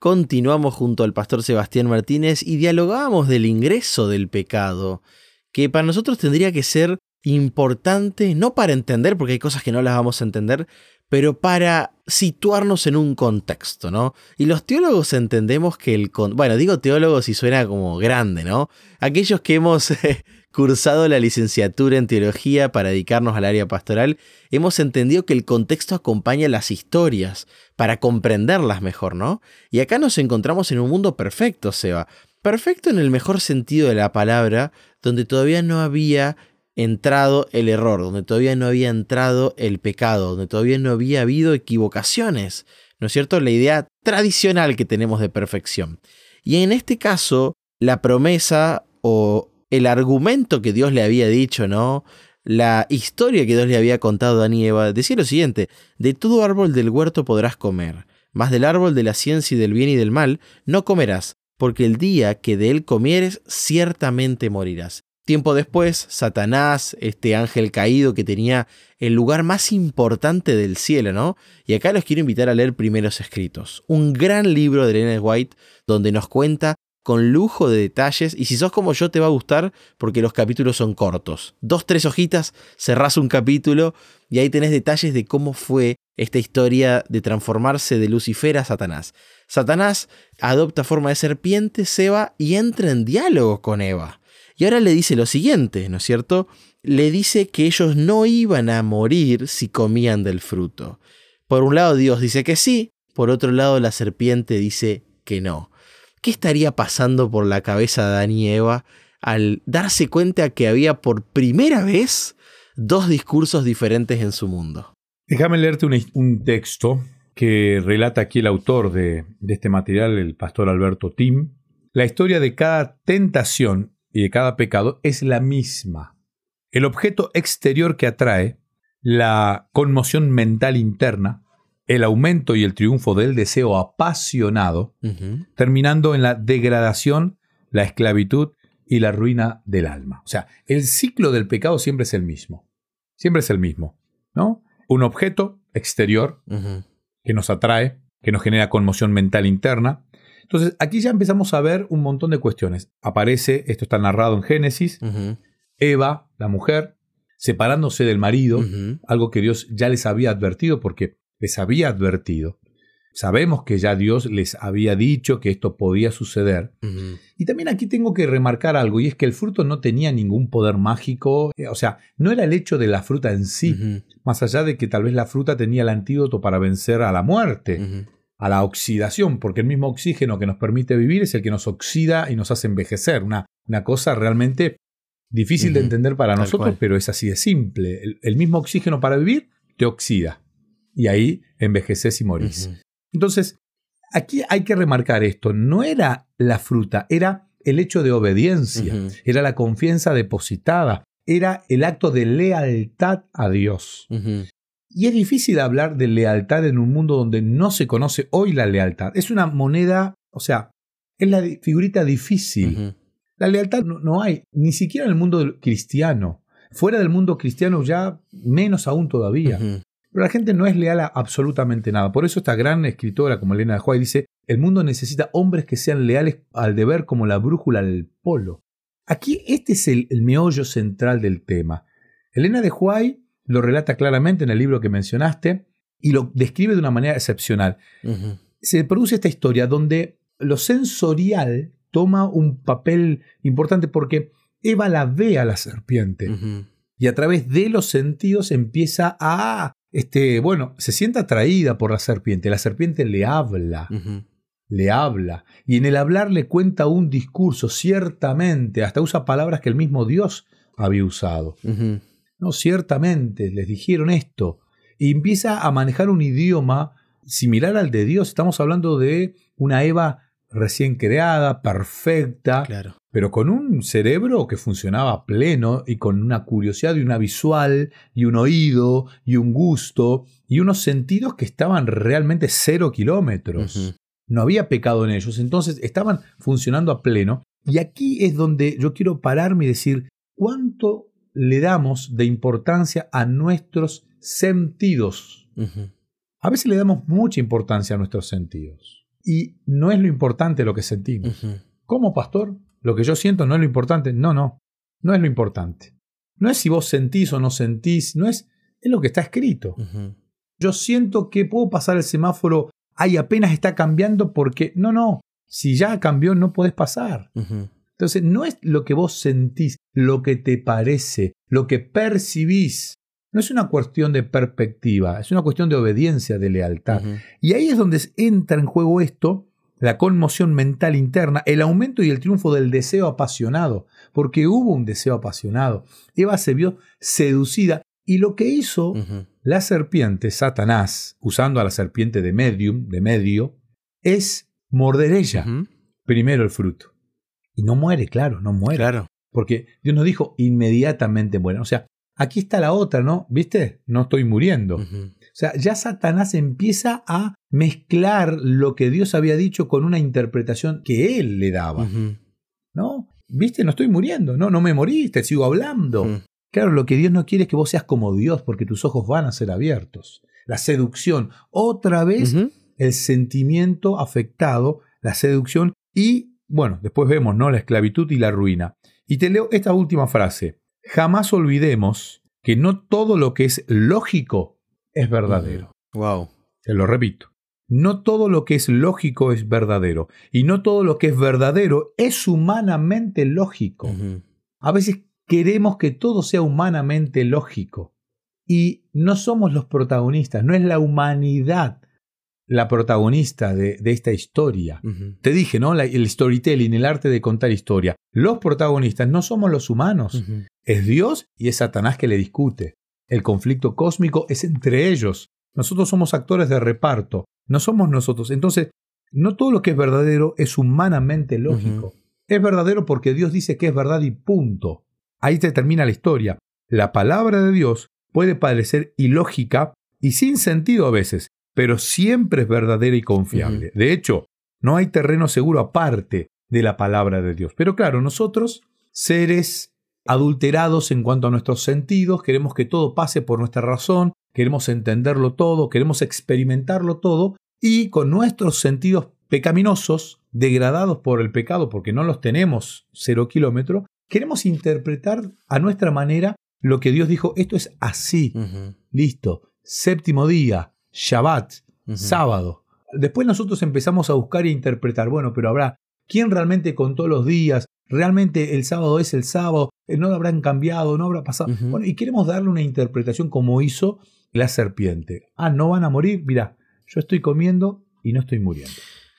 continuamos junto al pastor Sebastián Martínez y dialogábamos del ingreso del pecado, que para nosotros tendría que ser importante, no para entender, porque hay cosas que no las vamos a entender, pero para situarnos en un contexto, ¿no? Y los teólogos entendemos que el... Bueno, digo teólogos y suena como grande, ¿no? Aquellos que hemos cursado la licenciatura en teología para dedicarnos al área pastoral, hemos entendido que el contexto acompaña las historias para comprenderlas mejor, ¿no? Y acá nos encontramos en un mundo perfecto, Seba. Perfecto en el mejor sentido de la palabra, donde todavía no había entrado el error, donde todavía no había entrado el pecado, donde todavía no había habido equivocaciones, ¿no es cierto? La idea tradicional que tenemos de perfección. Y en este caso, la promesa o el argumento que Dios le había dicho, ¿no? La historia que Dios le había contado a Adán y Eva decía lo siguiente, de todo árbol del huerto podrás comer, mas del árbol de la ciencia y del bien y del mal no comerás, porque el día que de él comieres ciertamente morirás. Tiempo después, Satanás, este ángel caído que tenía el lugar más importante del cielo, ¿no? Y acá los quiero invitar a leer Primeros Escritos, un gran libro de Elena White donde nos cuenta con lujo de detalles y si sos como yo te va a gustar porque los capítulos son cortos. Dos, tres hojitas, cerrás un capítulo y ahí tenés detalles de cómo fue esta historia de transformarse de Lucifer a Satanás. Satanás adopta forma de serpiente, Seba, y entra en diálogo con Eva. Y ahora le dice lo siguiente, ¿no es cierto? Le dice que ellos no iban a morir si comían del fruto. Por un lado Dios dice que sí, por otro lado la serpiente dice que no. ¿Qué estaría pasando por la cabeza de Adán y Eva al darse cuenta que había por primera vez dos discursos diferentes en su mundo? Déjame leerte un, texto que relata aquí el autor de, de este material, el pastor Alberto Tim, la historia de cada tentación y de cada pecado es la misma. El objeto exterior que atrae, la conmoción mental interna, el aumento y el triunfo del deseo apasionado, terminando en la degradación, la esclavitud y la ruina del alma. O sea, el ciclo del pecado siempre es el mismo. Siempre es el mismo, ¿no? Un objeto exterior que nos atrae, que nos genera conmoción mental interna, entonces, aquí ya empezamos a ver un montón de cuestiones. Aparece, esto está narrado en Génesis, Eva, la mujer, separándose del marido, algo que Dios ya les había advertido porque les había advertido. Sabemos que ya Dios les había dicho que esto podía suceder. Y también aquí tengo que remarcar algo, y es que el fruto no tenía ningún poder mágico, eh, o sea, no era el hecho de la fruta en sí, más allá de que tal vez la fruta tenía el antídoto para vencer a la muerte a la oxidación, porque el mismo oxígeno que nos permite vivir es el que nos oxida y nos hace envejecer. Una, una cosa realmente difícil de entender para nosotros, pero es así de simple. El, mismo oxígeno para vivir te oxida y ahí envejeces y morís. Entonces, aquí hay que remarcar esto, no era la fruta, era el hecho de obediencia, era la confianza depositada, era el acto de lealtad a Dios. Y es difícil hablar de lealtad en un mundo donde no se conoce hoy la lealtad. Es una moneda, o sea, es la figurita difícil. La lealtad no, hay, ni siquiera en el mundo cristiano. Fuera del mundo cristiano ya menos aún todavía. Pero la gente no es leal a absolutamente nada. Por eso esta gran escritora como Elena de Huay dice, el mundo necesita hombres que sean leales al deber como la brújula al polo. Aquí este es el, meollo central del tema. Elena de Huay lo relata claramente en el libro que mencionaste y lo describe de una manera excepcional. Se produce esta historia donde lo sensorial toma un papel importante porque Eva la ve a la serpiente y a través de los sentidos empieza a, este, bueno, se siente atraída por la serpiente. La serpiente le habla. Le habla y en el hablar le cuenta un discurso, ciertamente, hasta usa palabras que el mismo Dios había usado. No, ciertamente, les dijeron esto. Y empieza a manejar un idioma similar al de Dios. Estamos hablando de una Eva recién creada, perfecta, pero con un cerebro que funcionaba pleno y con una curiosidad y una visual y un oído y un gusto y unos sentidos que estaban realmente cero kilómetros. No había pecado en ellos, entonces estaban funcionando a pleno. Y aquí es donde yo quiero pararme y decir, ¿cuánto le damos de importancia a nuestros sentidos. A veces le damos mucha importancia a nuestros sentidos. Y no es lo importante lo que sentimos. Ujú. Como pastor, lo que yo siento no es lo importante. No, no. No es lo importante. No es si vos sentís o no sentís. No es. Es lo que está escrito. Yo siento que puedo pasar el semáforo. Ahí apenas está cambiando porque. No, no. Si ya cambió, no podés pasar. Entonces, no es lo que vos sentís, lo que te parece, lo que percibís. No es una cuestión de perspectiva, es una cuestión de obediencia, de lealtad. Y ahí es donde entra en juego esto, la conmoción mental interna, el aumento y el triunfo del deseo apasionado, porque hubo un deseo apasionado. Eva se vio seducida y lo que hizo la serpiente, Satanás, usando a la serpiente de medium, de medio, es morder ella primero el fruto. Y no muere, claro, no muere. Claro. Porque Dios nos dijo inmediatamente muere. O sea, aquí está la otra, ¿no? ¿Viste? No estoy muriendo. O sea, ya Satanás empieza a mezclar lo que Dios había dicho con una interpretación que él le daba. ¿no? ¿Viste? No estoy muriendo, no, no me moriste, sigo hablando. Claro, lo que Dios no quiere es que vos seas como Dios, porque tus ojos van a ser abiertos. La seducción, otra vez el sentimiento afectado, la seducción y, bueno, después vemos, ¿no? La esclavitud y la ruina. Y te leo esta última frase. Jamás olvidemos que no todo lo que es lógico es verdadero. Wow. Te lo repito. No todo lo que es lógico es verdadero. Y no todo lo que es verdadero es humanamente lógico. A veces queremos que todo sea humanamente lógico. Y no somos los protagonistas, no es la humanidad la protagonista de, de esta historia. Te dije, ¿no? La- el storytelling, el arte de contar historia. Los protagonistas no somos los humanos, es Dios y es Satanás que le discute. El conflicto cósmico es entre ellos. Nosotros somos actores de reparto, no somos nosotros. Entonces, no todo lo que es verdadero es humanamente lógico. Es verdadero porque Dios dice que es verdad y punto. Ahí te termina la historia. La palabra de Dios puede parecer ilógica y sin sentido a veces, pero siempre es verdadera y confiable. De hecho, no hay terreno seguro aparte de la palabra de Dios. Pero claro, nosotros, seres adulterados en cuanto a nuestros sentidos, queremos que todo pase por nuestra razón, queremos entenderlo todo, queremos experimentarlo todo, y con nuestros sentidos pecaminosos, degradados por el pecado, porque no los tenemos cero kilómetro, queremos interpretar a nuestra manera lo que Dios dijo, esto es así, listo, séptimo día, Shabbat, sábado. Después nosotros empezamos a buscar e interpretar, bueno, pero habrá, ¿quién realmente contó los días? ¿Realmente el sábado es el sábado? Eh, ¿No habrán cambiado? ¿No habrá pasado? Bueno, y queremos darle una interpretación como hizo la serpiente. Ah, ¿no van a morir? Mirá, yo estoy comiendo y no estoy muriendo.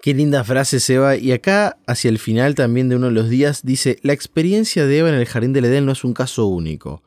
Qué linda frase, Seba. Y acá, hacia el final también de uno de los días, dice, la experiencia de Eva en el jardín del Edén no es un caso único.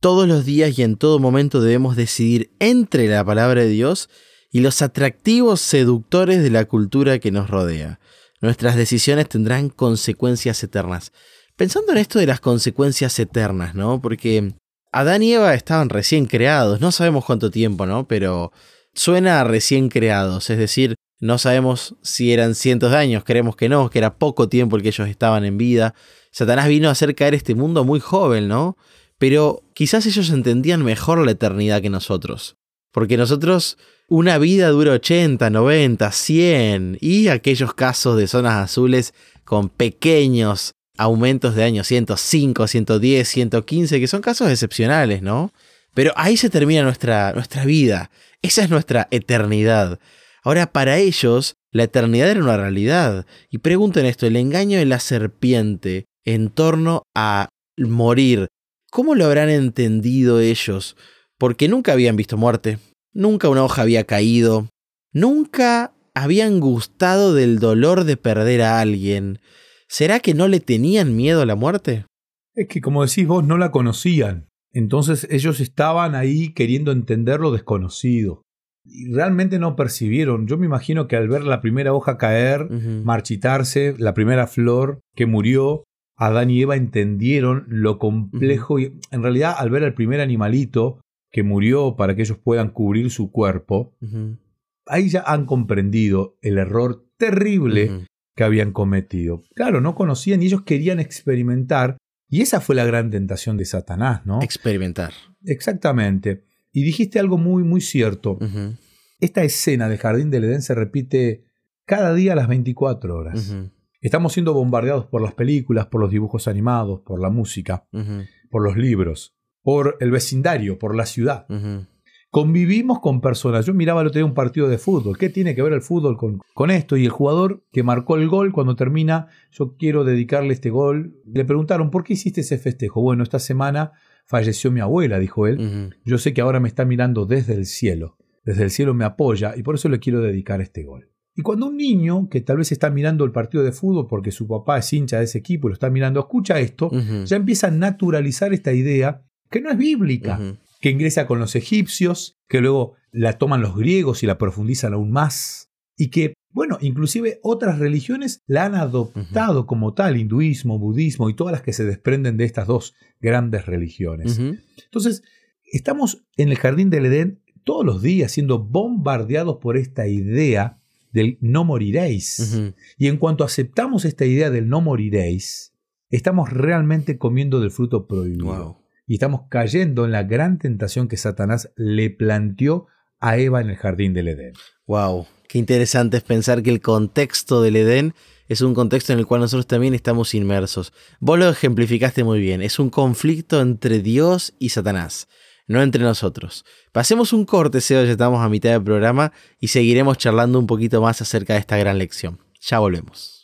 Todos los días y en todo momento debemos decidir entre la palabra de Dios y los atractivos seductores de la cultura que nos rodea. Nuestras decisiones tendrán consecuencias eternas. Pensando en esto de las consecuencias eternas, ¿no? Porque Adán y Eva estaban recién creados, no sabemos cuánto tiempo, ¿no? Pero suena a recién creados, es decir, no sabemos si eran cientos de años, creemos que no, que era poco tiempo el que ellos estaban en vida. Satanás vino a hacer caer este mundo muy joven, ¿no? Pero quizás ellos entendían mejor la eternidad que nosotros. Porque nosotros, una vida dura 80, 90, 100 y aquellos casos de zonas azules con pequeños aumentos de años 105, 110, 115, que son casos excepcionales, ¿no? Pero ahí se termina nuestra, nuestra vida. Esa es nuestra eternidad. Ahora, para ellos, la eternidad era una realidad. Y pregunten esto, el engaño de la serpiente en torno a morir, ¿cómo lo habrán entendido ellos? Porque nunca habían visto muerte, nunca una hoja había caído, nunca habían gustado del dolor de perder a alguien. ¿Será que no le tenían miedo a la muerte? Es que como decís vos, no la conocían. Entonces ellos estaban ahí queriendo entender lo desconocido. Y realmente no percibieron. Yo me imagino que al ver la primera hoja caer, marchitarse, la primera flor que murió, Adán y Eva entendieron lo complejo y en realidad al ver al primer animalito que murió para que ellos puedan cubrir su cuerpo, ahí ya han comprendido el error terrible que habían cometido. Claro, no conocían y ellos querían experimentar y esa fue la gran tentación de Satanás, ¿no? Experimentar. Exactamente. Y dijiste algo muy, muy cierto. Esta escena del jardín del Edén se repite cada día a las 24 horas. Estamos siendo bombardeados por las películas, por los dibujos animados, por la música, por los libros, por el vecindario, por la ciudad. Convivimos con personas. Yo miraba el otro día un partido de fútbol. ¿Qué tiene que ver el fútbol con, con esto? Y el jugador que marcó el gol, cuando termina, yo quiero dedicarle este gol. Le preguntaron, ¿por qué hiciste ese festejo? Bueno, esta semana falleció mi abuela, dijo él. Yo sé que ahora me está mirando desde el cielo. Desde el cielo me apoya y por eso le quiero dedicar este gol. Y cuando un niño que tal vez está mirando el partido de fútbol porque su papá es hincha de ese equipo y lo está mirando, escucha esto, ya empieza a naturalizar esta idea que no es bíblica, que ingresa con los egipcios, que luego la toman los griegos y la profundizan aún más, y que, bueno, inclusive otras religiones la han adoptado como tal, hinduismo, budismo y todas las que se desprenden de estas dos grandes religiones. Entonces, estamos en el jardín del Edén todos los días siendo bombardeados por esta idea del no moriréis. Y en cuanto aceptamos esta idea del no moriréis, estamos realmente comiendo del fruto prohibido. Wow. Y estamos cayendo en la gran tentación que Satanás le planteó a Eva en el jardín del Edén. Wow, qué interesante es pensar que el contexto del Edén es un contexto en el cual nosotros también estamos inmersos. Vos lo ejemplificaste muy bien, es un conflicto entre Dios y Satanás, no entre nosotros. Pasemos un corte, Seba, ya estamos a mitad del programa y seguiremos charlando un poquito más acerca de esta gran lección. Ya volvemos.